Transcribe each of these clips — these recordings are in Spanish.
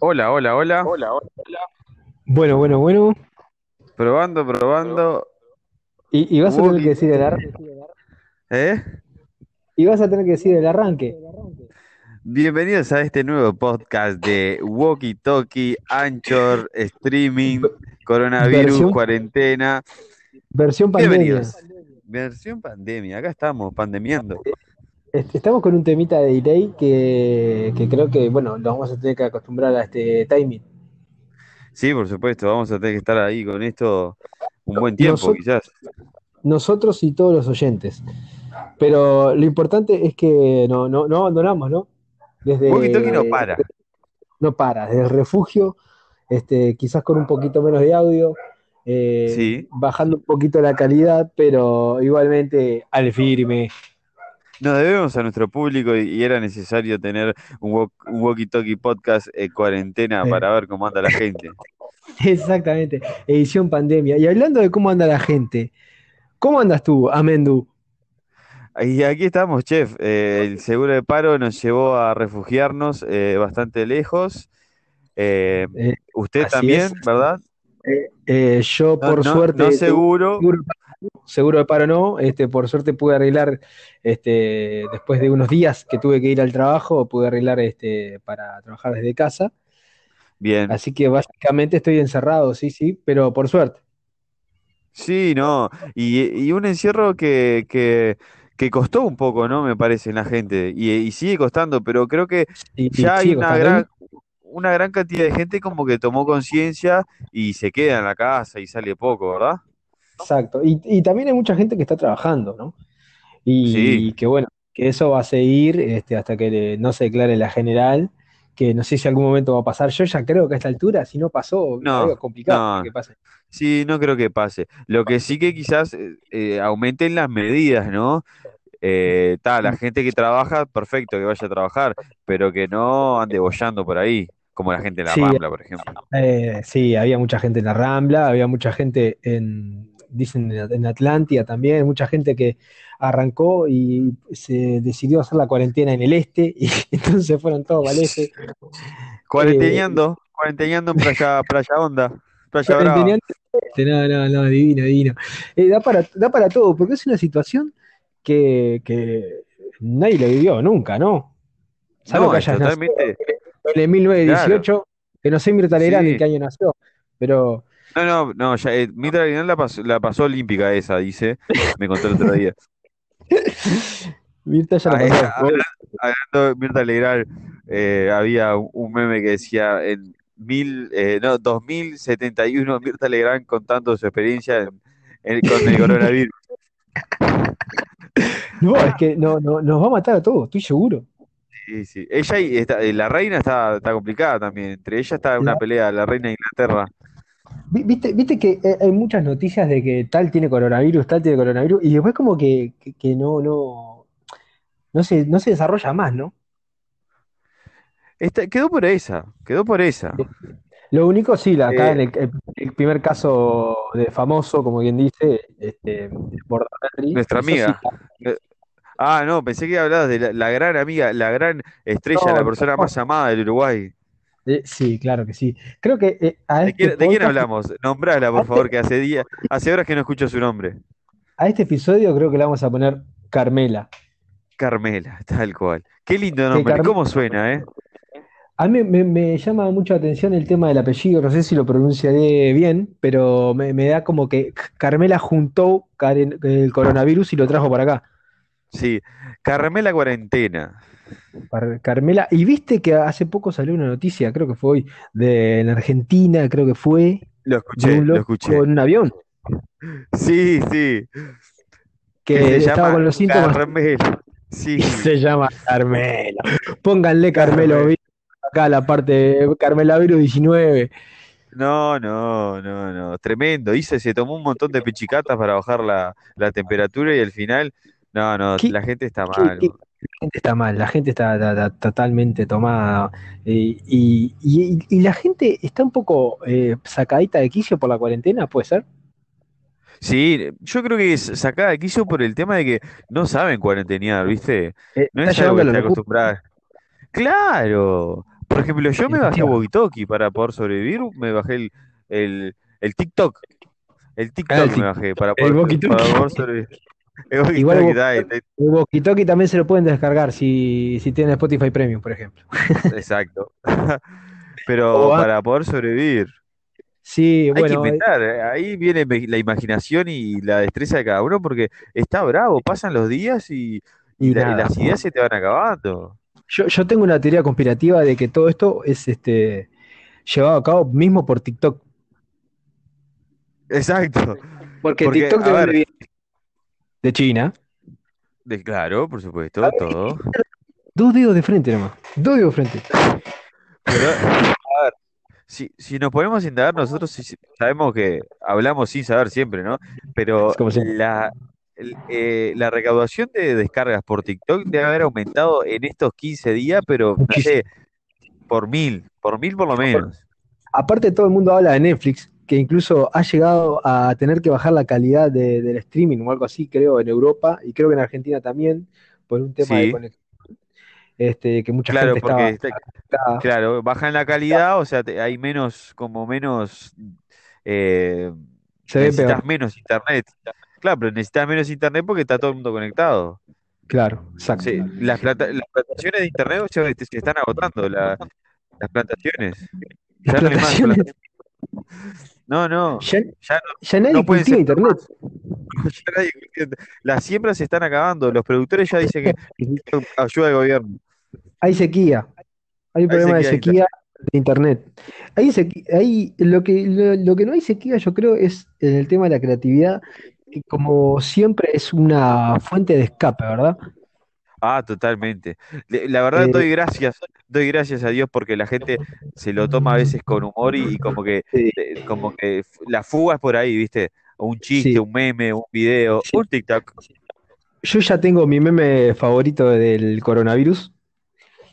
Hola, hola, hola. Bueno, bueno, bueno. Probando, probando. Y, y vas a tener que decir el arranque. ¿Eh? Y vas a tener que decir el arranque. Bienvenidos a este nuevo podcast de Walkie Talkie, Anchor, Streaming, Coronavirus, Versión- Cuarentena. Versión pandemia. Bienvenidos. Versión pandemia, acá estamos, pandemiando. Est- Estamos con un temita de delay que, que creo que, bueno, lo vamos a tener que acostumbrar a este timing. Sí, por supuesto, vamos a tener que estar ahí con esto un buen tiempo, Nosotros- quizás. Nosotros y todos los oyentes. Pero lo importante es que no, no, no abandonamos, ¿no? Desde, Talkie no para. No para, desde el refugio, este, quizás con un poquito menos de audio, eh, Sí. bajando un poquito la calidad, pero igualmente al firme. Nos debemos a nuestro público y, y era necesario tener un, un Walkie Talkie podcast en cuarentena para ver cómo anda la gente. Exactamente, edición pandemia. Y hablando de cómo anda la gente, ¿cómo andas tú, Amendu? Y aquí estamos, chef. Eh, el seguro de paro nos llevó a refugiarnos eh, bastante lejos. Eh, Eh, usted también, es. ¿verdad? Eh, yo, No, por no- suerte, no seguro. seguro, seguro de paro no, este, por suerte pude arreglar, este, después de unos días que tuve que ir al trabajo, pude arreglar este, para trabajar desde casa. Bien. Así que básicamente estoy encerrado, sí, sí, pero por suerte. Sí, no. Y, y un encierro que, que, que costó un poco, ¿no? Me parece en la gente. Y, y sigue costando, pero creo que Y, ya hay una costando. gran, una gran cantidad de gente como que tomó conciencia y se queda en la casa y sale poco, ¿verdad? Exacto. Y, y también hay mucha gente que está trabajando, ¿no? Y Sí. que bueno, que eso va a seguir este, hasta que le- no se declare la general, que no sé si algún momento va a pasar. Yo ya creo que a esta altura, si no pasó, No, algo complicado no. que pase. Sí, no creo que pase. Lo que sí que quizás eh, eh, aumenten las medidas, ¿no? Eh, ta, la gente que trabaja, perfecto, que vaya a trabajar, pero que no ande boyando por ahí, como la gente en la Sí. Rambla, por ejemplo. Eh, sí, había mucha gente en la Rambla, había mucha gente en, dicen en Atlántida también, mucha gente que arrancó y se decidió hacer la cuarentena en el este, y entonces fueron todos al este. Cuarenteñando, cuarenteñando en Playa, Playa Honda, Playa Brava. Cuarenteneando No, no, no, divino, divino. Eh, da para, da para todo, porque es una situación que, que nadie lo vivió nunca, ¿no? Salvo No, que hayas nacido en el 1918, que no sé Mirta Legrand Sí. en qué año nació, pero No, no, no, ya, eh, Mirta Legrand la pasó, la pasó olímpica esa, dice, me contó el otro día. Mirta ya Ah, la eh, pasó. habla- hablando de Mirta Legrand, eh, había un, meme que decía en mil, eh, no, 2071 Mirta Legrand contando su experiencia en- en- con el coronavirus. No, es que no, no, nos va a matar a todos, estoy seguro. Sí, sí. Ella y está- eh, la reina está, está complicada también. Entre ellas está una pelea, la reina de Inglaterra. Vi- Viste, viste que eh, hay muchas noticias de que tal tiene coronavirus, tal tiene coronavirus, y después como que, que, que no, no, no se, no se desarrolla más, ¿no? Esta- quedó por esa, quedó por esa. Lo único, sí, la- acá Eh, en el, primer caso de famoso, como quien dice, este, Bordaberry, Nuestra sí, amiga. Eh, Ah, no, pensé que hablabas de la, la gran amiga, la gran estrella, No, la persona no. más amada del Uruguay. Eh, sí, claro que sí. Creo que eh, a ¿De este quién, de quién podcast, hablamos? Nombrala, por a favor, este, que hace días, hace horas que no escucho su nombre. a este episodio creo que le vamos a poner Carmela. Carmela, tal cual. Qué lindo nombre, Carme- ¿cómo suena, eh? A mí me, me llama mucho la atención el tema del apellido, no sé si lo pronunciaré bien, pero me, me da como que Carmela juntó el coronavirus y lo trajo para acá. Sí, Carmela Cuarentena. Carmela, y viste que hace poco salió una noticia, creo que fue hoy, de en Argentina, creo que fue, Lo escuché, un lo escuché. en un avión Sí, sí, que estaba llama con los síntomas Carmela. y Sí, se llama Carmela. Pónganle Carmelo Carmela. Virus acá la parte Carmela Virus 19. No, no, no, no, tremendo. Hice, se tomó un montón de pichicatas para bajar la, la temperatura y al final, no, no, ¿Qué, la gente está qué- mal. qué- La gente está mal, la gente está, está- está totalmente tomada eh, y, y- y la gente está un poco eh, sacadita de quicio por la cuarentena, ¿puede ser? Sí, yo creo que es sacada de quicio por el tema de que no saben cuarentenear, ¿viste? Eh, No es algo que esté acostumbrada. Claro. Por ejemplo, yo me bajé. Walkie para poder sobrevivir, me bajé el, el, el TikTok. El Ah, el, TikTok me bajé para poder, para poder sobrevivir. El Igual ahí. el walkie-talkie también se lo pueden descargar si, si tienen Spotify Premium, por ejemplo. Exacto. Pero para poder sobrevivir, sí, hay que bueno, eh, inventar. eh, Ahí viene la imaginación y la destreza de cada uno porque está bravo, pasan los días y, y y la- y nada. las ideas se te van acabando. Yo, yo tengo una teoría conspirativa de que todo esto es este, llevado a cabo mismo por TikTok. Exacto. Porque Porque, TikTok de a dónde ver, viene? De China. de- claro, por supuesto, ver, todo. dos dedos de frente nomás. Dos dedos de frente. Pero, a ver, si, si nos ponemos a indagar, nosotros sí- sabemos que hablamos sin saber siempre, ¿no? Pero como la, el- eh, la recaudación de descargas por TikTok debe haber aumentado en estos 15 días, pero no sé, por mil, por mil por lo menos. Aparte, todo el mundo habla de Netflix, que incluso ha llegado a tener que bajar la calidad de- del streaming o algo así, creo, en Europa y creo que en Argentina también, por un tema de conexión, este, que mucha claro, gente porque estaba, está- claro, bajan la calidad, o sea, te- hay menos, como menos, eh, se necesitas peor. menos internet. Claro, pero necesitas menos internet porque está todo el mundo conectado. Claro, exacto. Sí, las, plata- las plantaciones de internet se, se están agotando, la- las plantaciones. Las plantaciones. No, no, ya, ya ya no, nadie no cultiva internet. Ya nadie. Las siembras se están acabando, los productores ya dicen que necesitan ayuda del gobierno. Hay sequía, hay un Hay problema de sequía de internet. sequía de internet. Hay hay, lo que, lo, lo que no hay sequía, yo creo, es en el tema de la creatividad, que como siempre es una fuente de escape, ¿verdad? Ah, totalmente. La verdad Eh, doy gracias, doy gracias a Dios porque la gente se lo toma a veces con humor y, y como que, sí, eh, como que la fuga es por ahí, ¿viste? Un chiste, sí, un meme, un video, sí. un TikTok. Yo ya tengo mi meme favorito del coronavirus,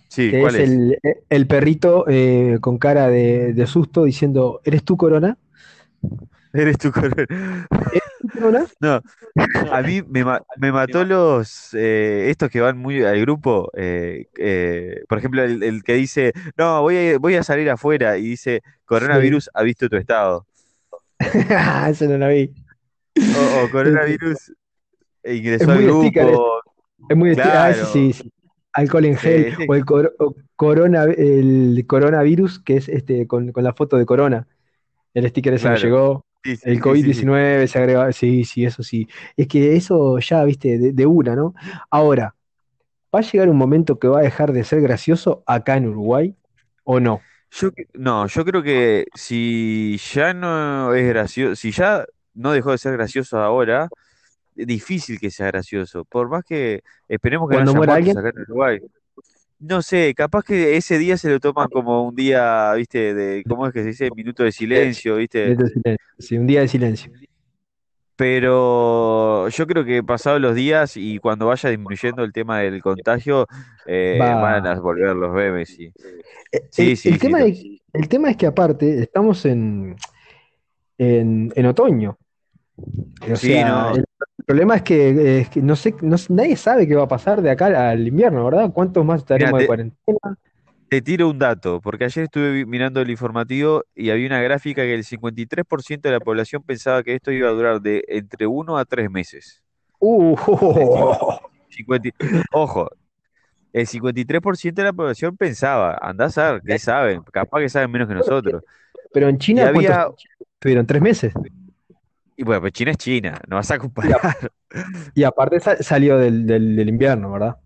Sí, que ¿cuál es es? el, el perrito eh, con cara de, de susto diciendo, ¿eres tú, Corona? Eres tu corona. ¿Eres tú, Corona? No, a mí me, ma- me mató los eh, estos que van muy al grupo. eh, eh, por ejemplo, el, el que dice, no, voy a, voy a salir afuera y dice, Sí. coronavirus ha visto tu estado. Eso no la vi. O, coronavirus es ingresó al sticker, es, grupo. es muy. Ah, Claro. sí, sí. Alcohol en Sí, gel, o el, cor- o corona, el coronavirus, que es este con, con la foto de Corona. El sticker ese me claro. llegó. Sí, sí, El sí, sí, sí. COVID-19 se agrega. Sí, sí, eso sí. Es que eso ya, viste, de, de una, ¿no? Ahora, ¿va a llegar un momento que va a dejar de ser gracioso acá en Uruguay o no? Yo, no, yo creo que si ya no es gracioso, si ya no dejó de ser gracioso ahora, es difícil que sea gracioso. Por más que esperemos que no haya muera alguien, acá en Uruguay. No sé, capaz que ese día se lo toman como un día, viste, de, ¿cómo es que se dice? Minuto de silencio. viste. Minuto de silencio. Sí, un día de silencio. Pero yo creo que pasados los días y cuando vaya disminuyendo el tema del contagio, eh, van Va. a volver los memes. Sí, sí, El, sí, el sí. tema es, el tema es que aparte estamos en, en, en otoño. O Sí, sea, no. el problema es que, es que no sé, no nadie sabe qué va a pasar de acá al invierno, ¿verdad? ¿Cuántos más Mira, estaremos de te, cuarentena? te tiro un dato, porque ayer estuve mirando el informativo y había una gráfica que el 53% de la población pensaba que esto iba a durar de entre uno a tres meses. Uh, El cin- 50 ojo, el 53% de la población pensaba, andá a saber, ¿qué saben? Capaz que saben menos que nosotros. pero en China, ¿cuántos había, tuvieron? ¿Tres meses? Y bueno, pues China es China, no vas a comparar. y aparte sa- salió del, del, del invierno, ¿verdad?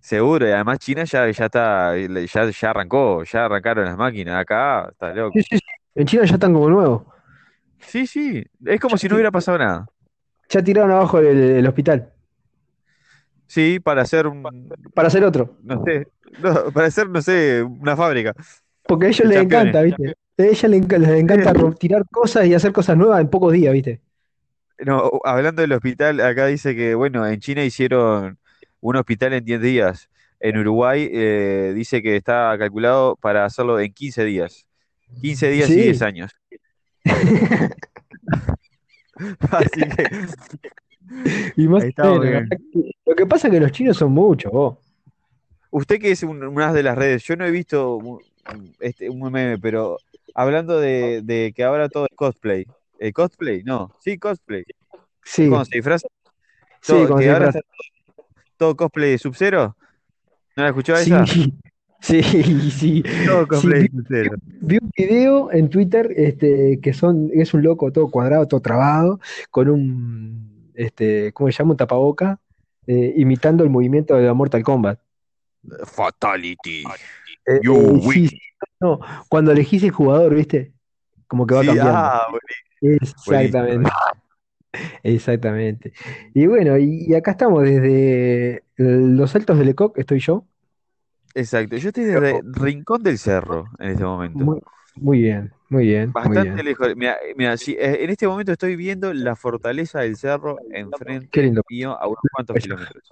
Seguro, y además China ya, ya está, ya, ya arrancó, ya arrancaron las máquinas, acá está loco. sí, sí. En China ya están como nuevos. Sí, sí, es como Ya, si no hubiera pasado nada. ya tiraron abajo el, el hospital Sí, para hacer un, para hacer otro. no sé, no, para hacer, no sé, una fábrica Porque a ellos les encanta, ¿viste? A les, enca- les encanta ro- tirar cosas y hacer cosas nuevas en pocos días, ¿viste? No, hablando del hospital, acá dice que, bueno, en China hicieron un hospital en 10 días. En Uruguay eh, dice que está calculado para hacerlo en 15 días. 15 días y 10 Sí. años. Así que. Lo que pasa es que los chinos son muchos, vos. usted que es un- una de las redes, yo no he visto un, este, un meme, pero hablando de, de que ahora todo es cosplay. ¿Eh, ¿Cosplay? No, sí, cosplay. Sí, Cuando se disfraza, sí, todo, como que si ahora está todo cosplay de Sub-Zero. ¿No la escuchó Sí, esa? sí, sí. Todo Sí, cosplay vi, de Sub-Zero. vi un video en Twitter este, que son, es un loco todo cuadrado, todo trabado, con un, este, ¿cómo se llama? Un tapaboca, eh, imitando el movimiento de la Mortal Kombat. Fatality. Eh, You eh, win. sí, sí, no, cuando elegís el jugador, ¿viste? Como que va Sí, cambiando. ah, Exactamente. Exactamente. Y bueno, y, acá estamos desde los Altos de Lecoq, estoy yo. exacto. Yo estoy desde Rincón del Cerro en este momento. Muy, muy bien, muy bien, muy Bastante bien. lejos. Mira, mira, sí, eh, en este momento estoy viendo la fortaleza del cerro Qué enfrente lindo. mío a unos cuantos kilómetros.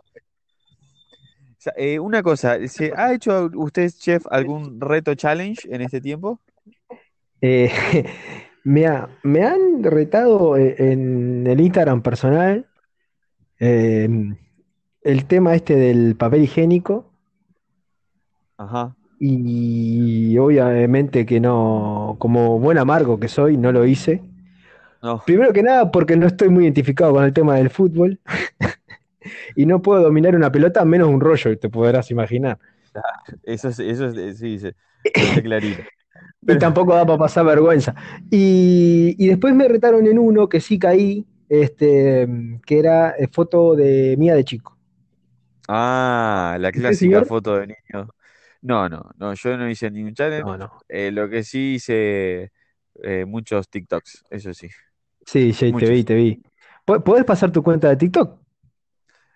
Sea, eh, una cosa, ¿se ha hecho usted, chef, algún reto challenge en este tiempo? Eh, me, ha- me han retado eh, en el Instagram personal eh, el tema este del papel higiénico Ajá. y obviamente que no, como buen amargo que soy, no lo hice. No, Primero que nada porque no estoy muy identificado con el tema del fútbol y no puedo dominar una pelota menos un rollo, te podrás imaginar. eso, es- eso es- sí, está clarito. Y tampoco da para pasar vergüenza. Y, y después me retaron en uno que sí caí, este, que era eh, foto de mía de chico. Ah, la ¿Usted, clásica foto de niño. No, no, no, yo no hice ningún challenge. No, no. Eh, lo que sí hice eh, muchos TikToks, eso sí. Sí, sí, te Muchos. vi, te vi. ¿Po- ¿Podés pasar tu cuenta de TikTok?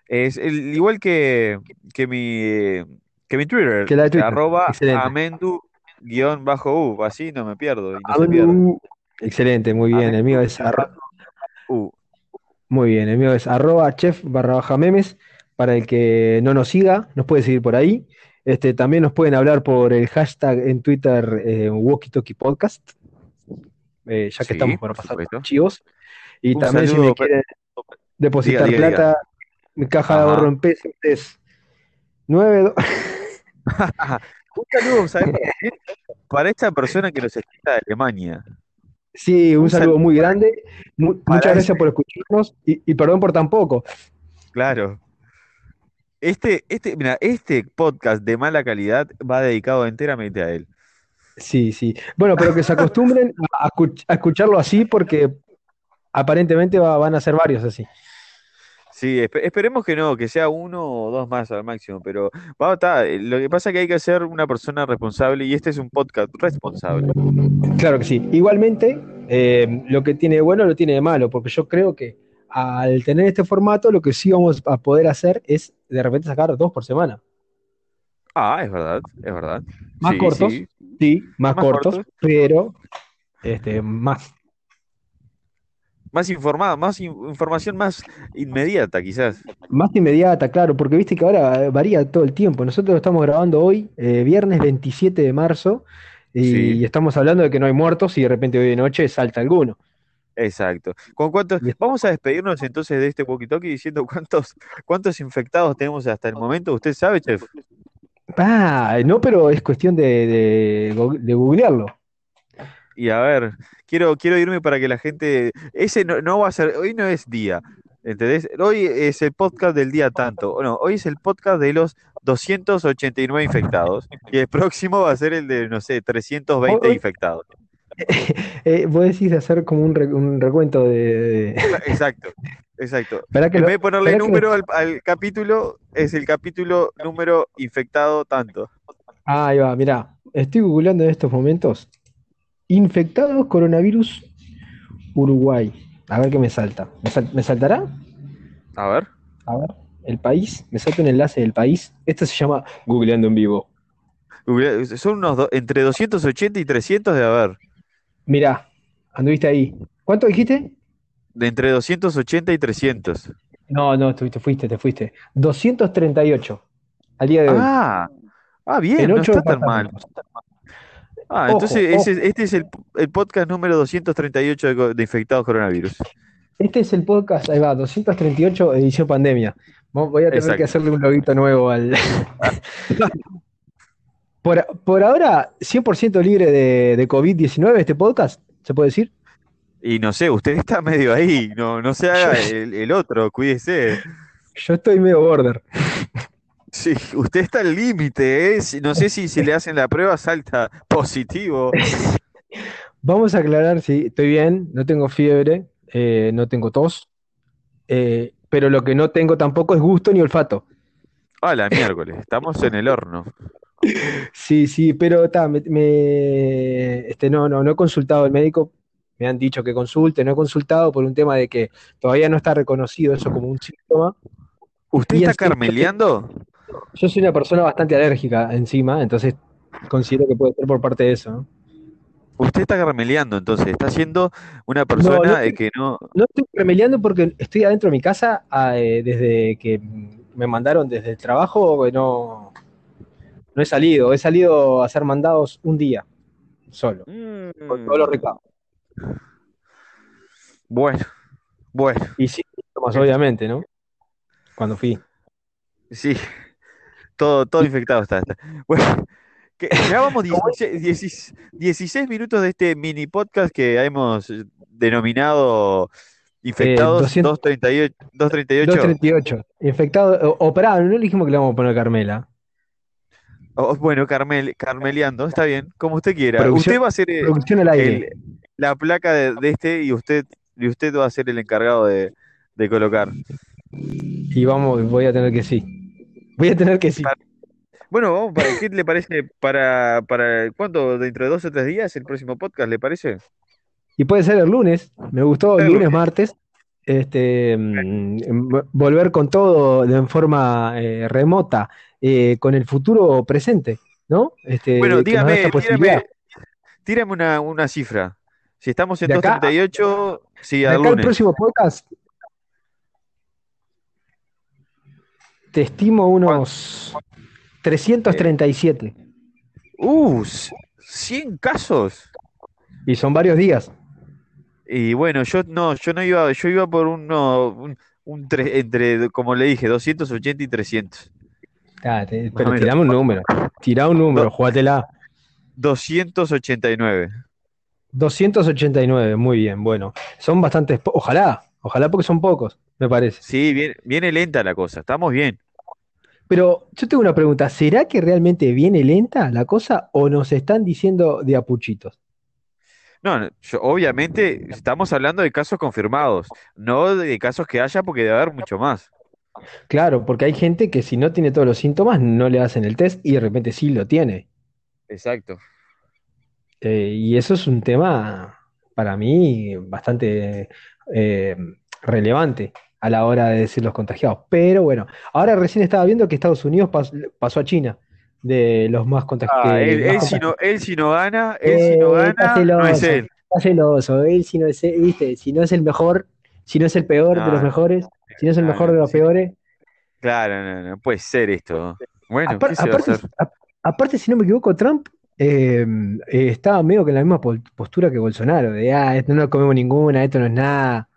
Es el- igual que, que mi que mi Twitter, Que la de Twitter. arroba Excelente. amendu guion bajo u, así no me pierdo y no se. Amendu. Excelente, muy bien. El mío es arro- U. muy bien, el mío es arroba chef barra baja memes. Para el que no nos siga, nos puede seguir por ahí. Este, también nos pueden hablar por el hashtag en Twitter eh, Walkie Talkie Podcast. Eh, ya que Sí, estamos para pasar chivos. Y Un también si me quieren depositar Diga, diga, plata, mi caja de ahorro en pesos es 9 Un saludo, ¿sabes para esta persona que nos escucha de Alemania. Sí, un Un saludo saludo muy grande. Mu- muchas gracias por escucharnos y, y perdón por tan poco. Claro. Este, este, mira, este podcast de mala calidad va dedicado enteramente a él. Sí, sí. Bueno, pero que se acostumbren a, escuch- a escucharlo así porque aparentemente va- van a ser varios así. Sí, espe- esperemos que no, que sea uno o dos más al máximo, pero va, está, eh, lo que pasa es que hay que ser una persona responsable y este es un podcast responsable. Claro que sí. Igualmente, eh, lo que tiene de bueno lo tiene de malo, porque yo creo que al tener este formato, lo que sí vamos a poder hacer es de repente sacar dos por semana. Ah, es verdad, es verdad. Más Sí, cortos, sí. sí, más, Más cortos, cortos. pero este, más. Más informada, más in- información más inmediata, quizás. Más inmediata, claro, porque viste que ahora eh, varía todo el tiempo. Nosotros lo estamos grabando hoy, eh, viernes 27 de marzo, y Sí. estamos hablando de que no hay muertos y de repente hoy de noche salta alguno. Exacto. ¿Con cuántos? Vamos a despedirnos entonces de este walkie-talkie diciendo cuántos, cuántos infectados tenemos hasta el momento. ¿Usted sabe, chef? Ah, no, pero es cuestión de, de, go- de googlearlo. Y a ver, quiero, quiero irme para que la gente. Ese no, no va a ser. Hoy no es día. ¿Entendés? Hoy es el podcast del día tanto. No, hoy es el podcast de los 289 infectados. Y el próximo va a ser el de, no sé, 320 Hoy- infectados. Eh, vos decís de hacer como un, re- un recuento de... de- Exacto, exacto. Esperá que En vez de ponerle que- número al, al capítulo, es el capítulo número infectado tanto. Ah, ahí va, mirá. Estoy googleando en estos momentos. Infectados coronavirus Uruguay. A ver qué me salta. ¿Me, sal- me saltará? A ver. A ver, el país. Me salta un enlace del país. Esto se llama Googleando en vivo. Google- Son unos do- entre 280 y 300 de haber. Mirá, anduviste ahí. ¿Cuánto dijiste? De entre 280 y 300. No, no, te fuiste, te fuiste. 238 al día de hoy. Ah, ah, bien, en no está tan mal. Ah, Ojo, entonces ojo. ese- este es el, el podcast número 238 de, de infectados coronavirus. Este es el podcast, ahí va, 238 edición pandemia. Voy a tener que hacerle un loguito nuevo al... Por, por ahora, 100% libre de, de COVID-19 este podcast, ¿se puede decir? Y no sé, usted está medio ahí, no, no se haga el, el otro, cuídese. yo estoy medio border. Sí, usted está al límite, ¿eh? No sé si, si le hacen la prueba salta positivo. Vamos a aclarar si estoy bien, no tengo fiebre, eh, no tengo tos, eh, pero lo que no tengo tampoco es gusto ni olfato. A la miércoles, estamos en el horno. Sí, sí, pero me, me- este, no, no, no he consultado al médico, me han dicho que consulte, no he consultado por un tema de que todavía no está reconocido eso como un síntoma. ¿Usted Y está encima, carmeleando? Yo soy una persona bastante alérgica encima, entonces considero que puede ser por parte de eso, ¿no? Usted está carmeleando, entonces, está siendo una No, no persona eh, estoy, que no... no estoy remeliando porque estoy adentro de mi casa ah, eh, desde que me mandaron desde el trabajo, que no, no he salido, he salido a hacer mandados un día solo, con todos los Mm, recados. bueno, bueno, Y sí, eh, obviamente, ¿no? Cuando fui. sí, todo, todo infectado está. está. Bueno, que ya vamos ¿Cómo es? 16, 16 16 minutos de este mini podcast que hemos eh, denominado Eh, Infectados 200, 238. 238. 238. Infectado, operado, no le dijimos que le vamos a poner Carmela. Oh, bueno, Carmel, Carmeleando, está bien, como usted quiera. Producción, Usted va a ser eh, el, la placa de, de este y usted, y usted va a ser el encargado de, de colocar. Y vamos, voy a tener que sí. Voy a tener que sí. Pa- Bueno, vamos para, ¿qué le parece para, para cuánto? ¿Dentro de dos o tres días el próximo podcast, le parece? Y puede ser el lunes. Me gustó el El lunes, lunes. martes. Este, mm, v- volver con todo de forma eh, remota, eh, con el futuro presente, ¿no? Este, Bueno, dígame, posibilidad. tírame, una, una cifra. Si estamos en De acá, 238, sí, de al acá lunes. próximo podcast, te estimo ¿Cuán- unos eh, 337. uh, 100 casos. Y son varios días. Y bueno, yo no, yo no iba, yo iba por uno, un, un tre- entre, como le dije, 280 y 300. Ah, te- pero tirame un número. Tirá un número, jugátela. 289. 289, muy bien, bueno. Son bastantes, ojalá, ojalá porque son pocos, me parece. Sí, viene, viene lenta la cosa, estamos bien. Pero yo tengo una pregunta, ¿será que realmente viene lenta la cosa o nos están diciendo de apuchitos? No, yo- obviamente estamos hablando de casos confirmados, no de casos que haya porque debe haber mucho más. Claro, porque hay gente que si no tiene todos los síntomas no le hacen el test y de repente sí lo tiene. Exacto. Eh, y eso es un tema para mí bastante eh, relevante a la hora de decir los contagiados. Pero bueno, ahora recién estaba viendo que Estados Unidos pas- pasó a China de los más contagiados. Ah, él, él si no, él si no gana, él si no Eh, gana, no es él. está celoso. Él si no es, ¿viste? Si no es el mejor, si no es el peor de los mejores, si no es el no, mejor de los sí. peores. Claro, no, no puede ser esto. Bueno, Apar- ¿qué se va a aparte, hacer? a- aparte, si no me equivoco, Trump eh, eh, estaba medio que en la misma postura que Bolsonaro, de ah, esto no comemos ninguna, esto no es nada.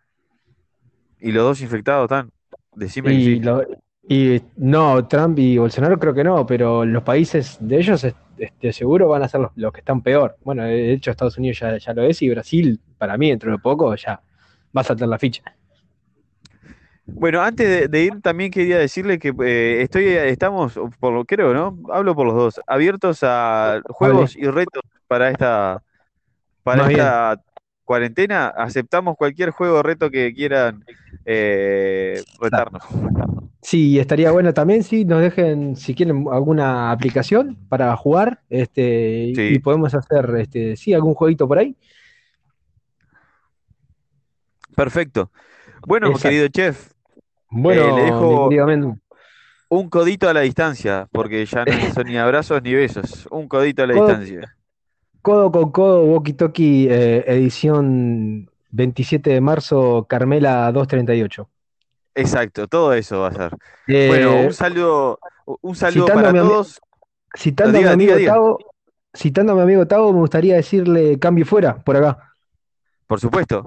¿Y los dos infectados están? Decime que Y, sí. lo- y no, Trump y Bolsonaro creo que no, pero los países de ellos es- este, seguro van a ser los, los que están peor. Bueno, de hecho Estados Unidos ya, ya lo es y Brasil, para mí, dentro de poco, ya va a saltar la ficha. Bueno, antes de, de ir también quería decirle que eh, estoy, estamos, por lo creo, ¿no? Hablo por los dos, abiertos a juegos y retos para esta, para Más bien. esta cuarentena. Aceptamos cualquier juego o reto que quieran eh, retarnos. Sí, estaría bueno también si nos dejen, si quieren, alguna aplicación para jugar, este, Sí. y podemos hacer, este, sí, algún jueguito por ahí. Perfecto. Bueno, Exacto. querido chef, Bueno, Eh, le dejo- un codito a la distancia, porque ya no son ni abrazos ni besos. Un codito a la Codo- distancia. codo con codo, Walkie Talkie, eh, edición 27 de marzo, Carmela 238. Exacto, todo eso va a ser. Eh, Bueno, un saludo, un saludo para a mi todos. citando diga, a mi amigo diga. Tavo, citando a mi amigo Tavo, me gustaría decirle cambio fuera, por acá. Por supuesto.